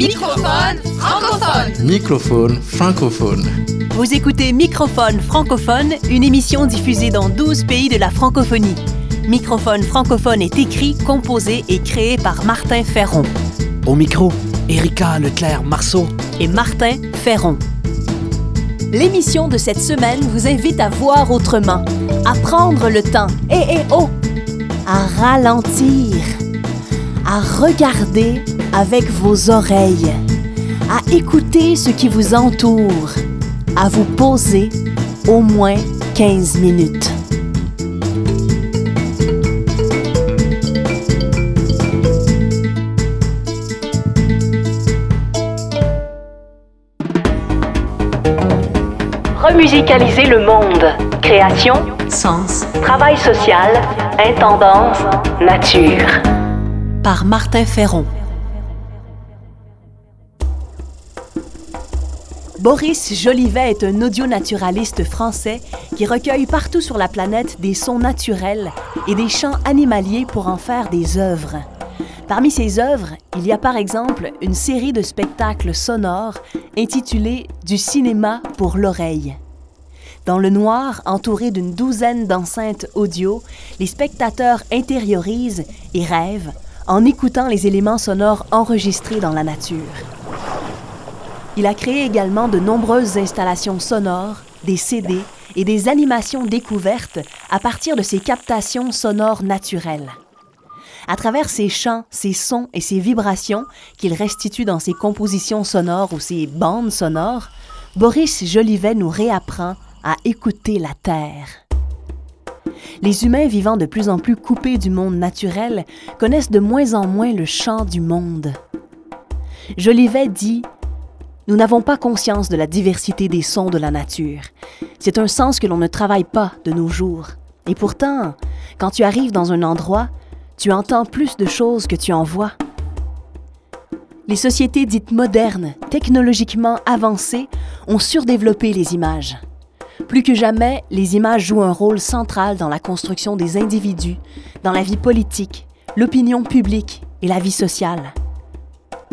Microphone francophone. Microphone francophone. Vous écoutez Microphone francophone, une émission diffusée dans 12 pays de la francophonie. Microphone francophone est écrit, composé et créé par Martin Ferron. Au micro, Erika Leclerc-Marceau et Martin Ferron. L'émission de cette semaine vous invite à voir autrement, à prendre le temps, et et oh, à ralentir, à regarder avec vos oreilles, à écouter ce qui vous entoure, à vous poser au moins 15 minutes. Remusicaliser le monde. Création, sens, travail social, intendance, nature. Par Martin Ferron. Boris Jolivet est un audionaturaliste français qui recueille partout sur la planète des sons naturels et des chants animaliers pour en faire des œuvres. Parmi ses œuvres, il y a par exemple une série de spectacles sonores intitulée Du cinéma pour l'oreille. Dans le noir, entouré d'une douzaine d'enceintes audio, les spectateurs intériorisent et rêvent en écoutant les éléments sonores enregistrés dans la nature. Il a créé également de nombreuses installations sonores, des CD et des animations découvertes à partir de ces captations sonores naturelles. À travers ses chants, ses sons et ses vibrations qu'il restitue dans ses compositions sonores ou ses bandes sonores, Boris Jolivet nous réapprend à écouter la Terre. Les humains vivant de plus en plus coupés du monde naturel connaissent de moins en moins le chant du monde. Jolivet dit nous n'avons pas conscience de la diversité des sons de la nature. C'est un sens que l'on ne travaille pas de nos jours. Et pourtant, quand tu arrives dans un endroit, tu entends plus de choses que tu en vois. Les sociétés dites modernes, technologiquement avancées, ont surdéveloppé les images. Plus que jamais, les images jouent un rôle central dans la construction des individus, dans la vie politique, l'opinion publique et la vie sociale.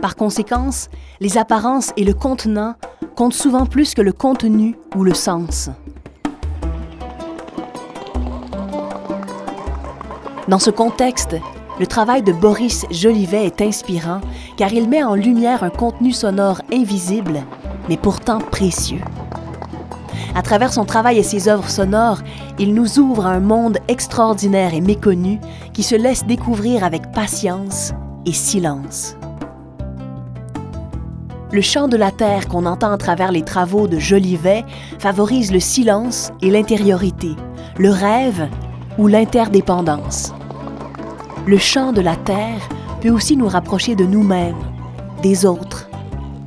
Par conséquence, les apparences et le contenant comptent souvent plus que le contenu ou le sens. Dans ce contexte, le travail de Boris Jolivet est inspirant car il met en lumière un contenu sonore invisible, mais pourtant précieux. À travers son travail et ses œuvres sonores, il nous ouvre à un monde extraordinaire et méconnu qui se laisse découvrir avec patience et silence. Le chant de la terre qu'on entend à travers les travaux de Jolivet favorise le silence et l'intériorité, le rêve ou l'interdépendance. Le chant de la terre peut aussi nous rapprocher de nous-mêmes, des autres,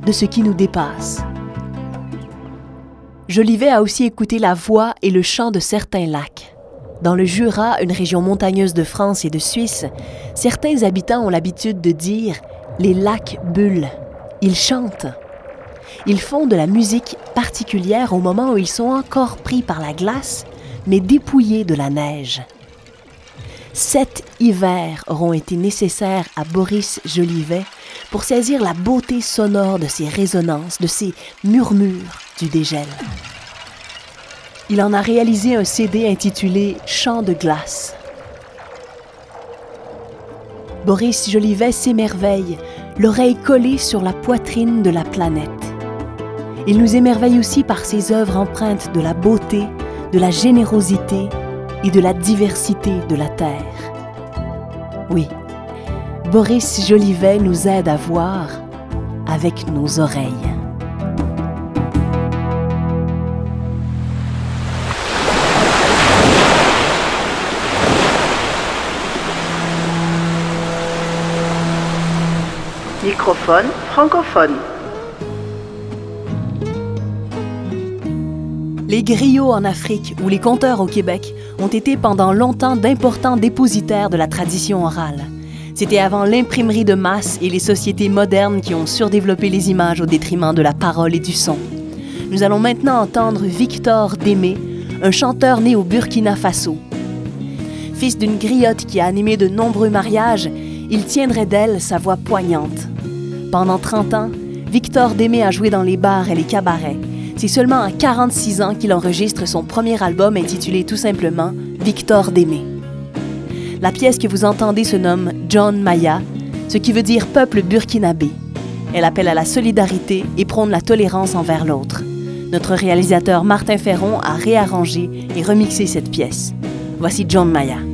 de ce qui nous dépasse. Jolivet a aussi écouté la voix et le chant de certains lacs. Dans le Jura, une région montagneuse de France et de Suisse, certains habitants ont l'habitude de dire les lacs bulles. Ils chantent. Ils font de la musique particulière au moment où ils sont encore pris par la glace, mais dépouillés de la neige. Sept hivers auront été nécessaires à Boris Jolivet pour saisir la beauté sonore de ces résonances, de ces murmures du dégel. Il en a réalisé un CD intitulé Chant de glace. Boris Jolivet s'émerveille l'oreille collée sur la poitrine de la planète. Il nous émerveille aussi par ses œuvres empreintes de la beauté, de la générosité et de la diversité de la Terre. Oui, Boris Jolivet nous aide à voir avec nos oreilles. Microphone francophone. Les griots en Afrique ou les conteurs au Québec ont été pendant longtemps d'importants dépositaires de la tradition orale. C'était avant l'imprimerie de masse et les sociétés modernes qui ont surdéveloppé les images au détriment de la parole et du son. Nous allons maintenant entendre Victor Démé, un chanteur né au Burkina Faso. Fils d'une griotte qui a animé de nombreux mariages, il tiendrait d'elle sa voix poignante. Pendant 30 ans, Victor Démé a joué dans les bars et les cabarets. C'est seulement à 46 ans qu'il enregistre son premier album intitulé tout simplement Victor Démé. La pièce que vous entendez se nomme John Maya, ce qui veut dire peuple burkinabé. Elle appelle à la solidarité et prône la tolérance envers l'autre. Notre réalisateur Martin Ferron a réarrangé et remixé cette pièce. Voici John Maya.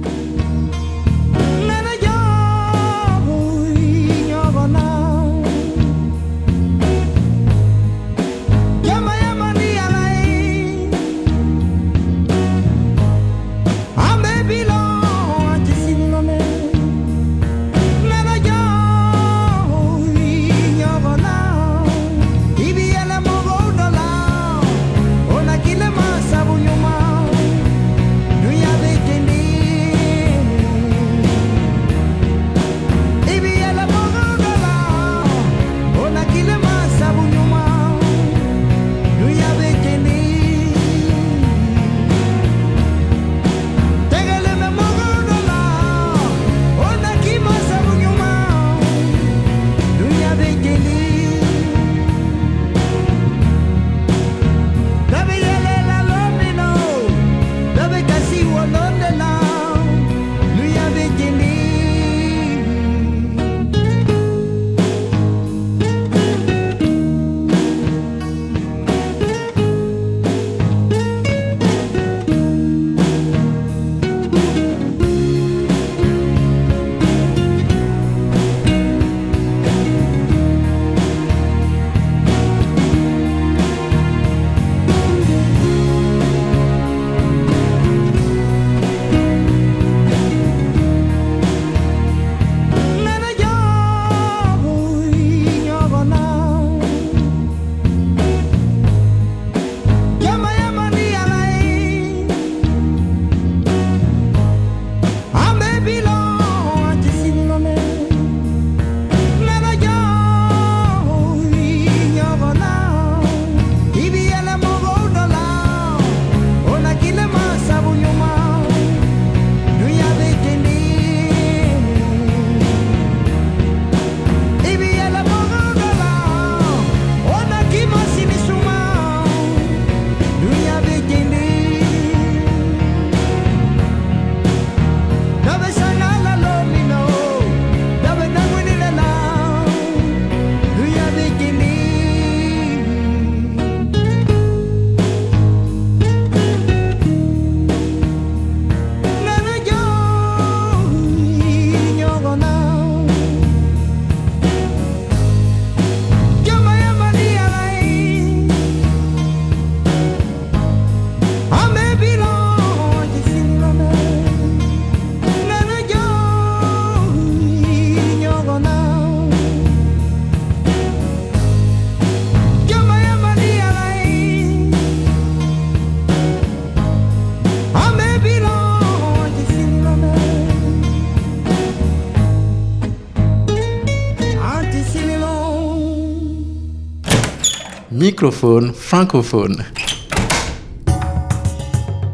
Microphone francophone.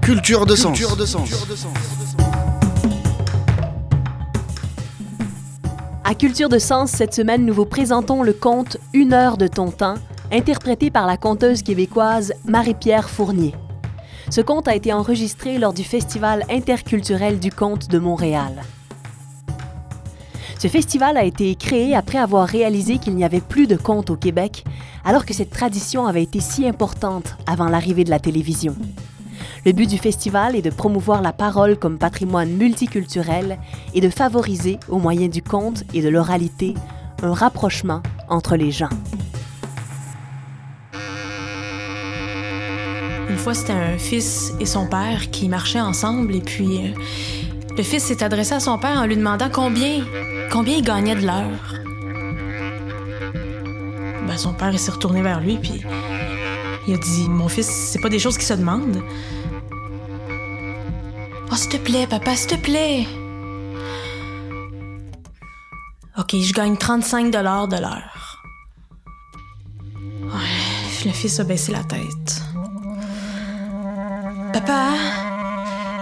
Culture de sens. À Culture de Sens, cette semaine, nous vous présentons le conte Une heure de ton temps, interprété par la conteuse québécoise Marie-Pierre Fournier. Ce conte a été enregistré lors du Festival interculturel du conte de Montréal. Ce festival a été créé après avoir réalisé qu'il n'y avait plus de contes au Québec, alors que cette tradition avait été si importante avant l'arrivée de la télévision. Le but du festival est de promouvoir la parole comme patrimoine multiculturel et de favoriser, au moyen du conte et de l'oralité, un rapprochement entre les gens. Une fois, c'était un fils et son père qui marchaient ensemble et puis euh, le fils s'est adressé à son père en lui demandant combien, combien il gagnait de l'heure? Ben, son père s'est retourné vers lui puis il a dit Mon fils, c'est pas des choses qui se demandent. Oh, s'il te plaît, papa, s'il te plaît. Ok, je gagne 35 dollars de l'heure. Ouais, le fils a baissé la tête. Papa,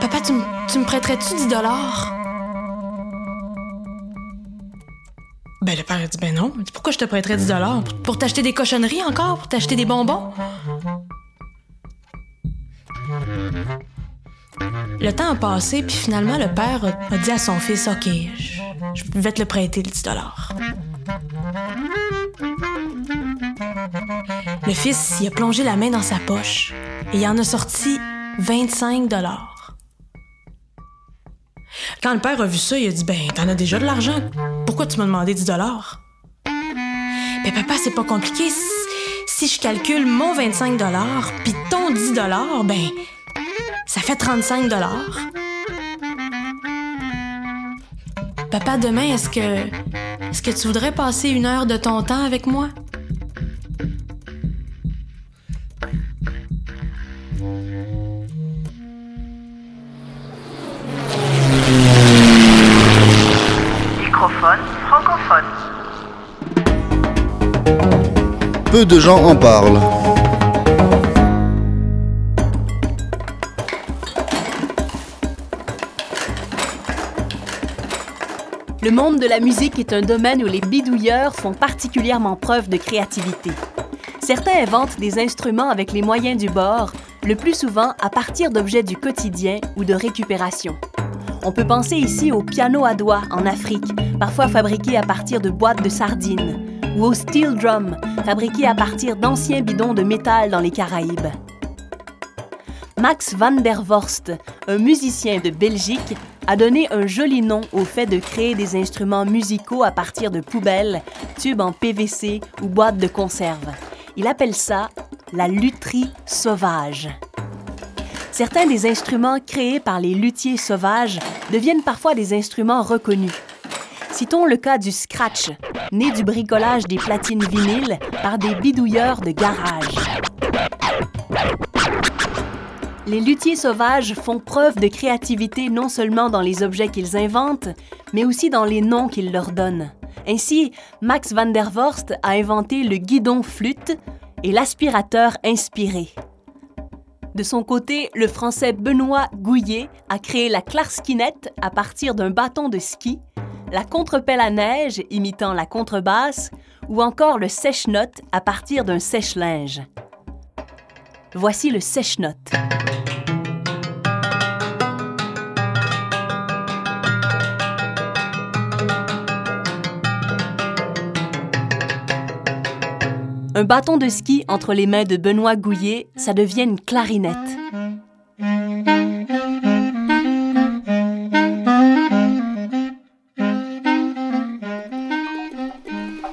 papa, tu, me- tu me prêterais-tu 10 dollars? Ben le père a dit Ben non. Pourquoi je te prêterais 10 Pour t'acheter des cochonneries encore? Pour t'acheter des bonbons? Le temps a passé, puis finalement, le père a, dit à son fils Ok, je, vais te le prêter, le 10 Le fils y a plongé la main dans sa poche et il en a sorti 25 dollars. Quand le père a vu ça, il a dit Ben, t'en as déjà de l'argent. Pourquoi tu m'as demandé 10 dollars? Ben, papa, c'est pas compliqué. Si je calcule mon 25 dollars puis ton 10 dollars, ben, ça fait 35 dollars. Papa, demain, est-ce que. Est-ce que tu voudrais passer une heure de ton temps avec moi? De gens en parlent. Le monde de la musique est un domaine où les bidouilleurs font particulièrement preuve de créativité. Certains inventent des instruments avec les moyens du bord, le plus souvent à partir d'objets du quotidien ou de récupération. On peut penser ici au piano à doigts en Afrique, parfois fabriqué à partir de boîtes de sardines, ou au steel drum, fabriqué à partir d'anciens bidons de métal dans les Caraïbes. Max van der Vorst, un musicien de Belgique, a donné un joli nom au fait de créer des instruments musicaux à partir de poubelles, tubes en PVC ou boîtes de conserve. Il appelle ça la lutherie sauvage. Certains des instruments créés par les luthiers sauvages deviennent parfois des instruments reconnus. Citons le cas du scratch, né du bricolage des platines vinyles par des bidouilleurs de garage. Les luthiers sauvages font preuve de créativité non seulement dans les objets qu'ils inventent, mais aussi dans les noms qu'ils leur donnent. Ainsi, Max van der Vorst a inventé le guidon flûte et l'aspirateur inspiré. De son côté, le français Benoît Gouillet a créé la clarskinette à partir d'un bâton de ski, la contrepelle à neige imitant la contrebasse ou encore le sèche-note à partir d'un sèche-linge. Voici le sèche-note. Un bâton de ski entre les mains de Benoît Gouillet, ça devient une clarinette.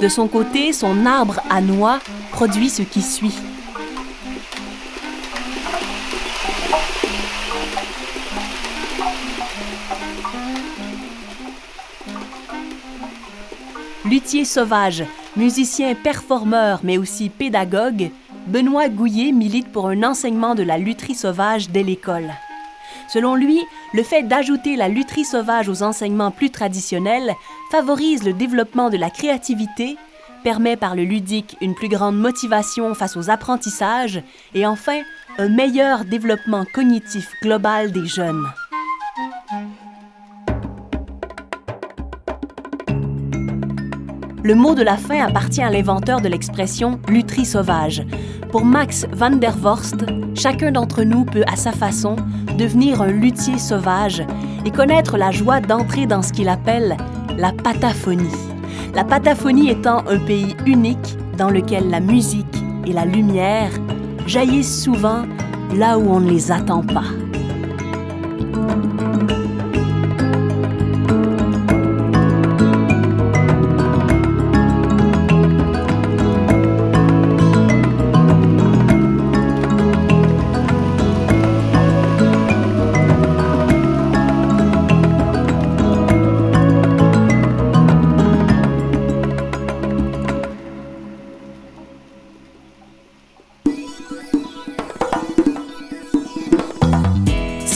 De son côté, son arbre à noix produit ce qui suit. Luthier sauvage, musicien performeur mais aussi pédagogue, Benoît Gouillet milite pour un enseignement de la lutherie sauvage dès l'école. Selon lui, le fait d'ajouter la lutherie sauvage aux enseignements plus traditionnels favorise le développement de la créativité, permet par le ludique une plus grande motivation face aux apprentissages et enfin un meilleur développement cognitif global des jeunes. Le mot de la fin appartient à l'inventeur de l'expression lutherie sauvage. Pour Max van der Vorst, chacun d'entre nous peut à sa façon devenir un luthier sauvage et connaître la joie d'entrer dans ce qu'il appelle la pataphonie. La pataphonie étant un pays unique dans lequel la musique et la lumière jaillissent souvent là où on ne les attend pas.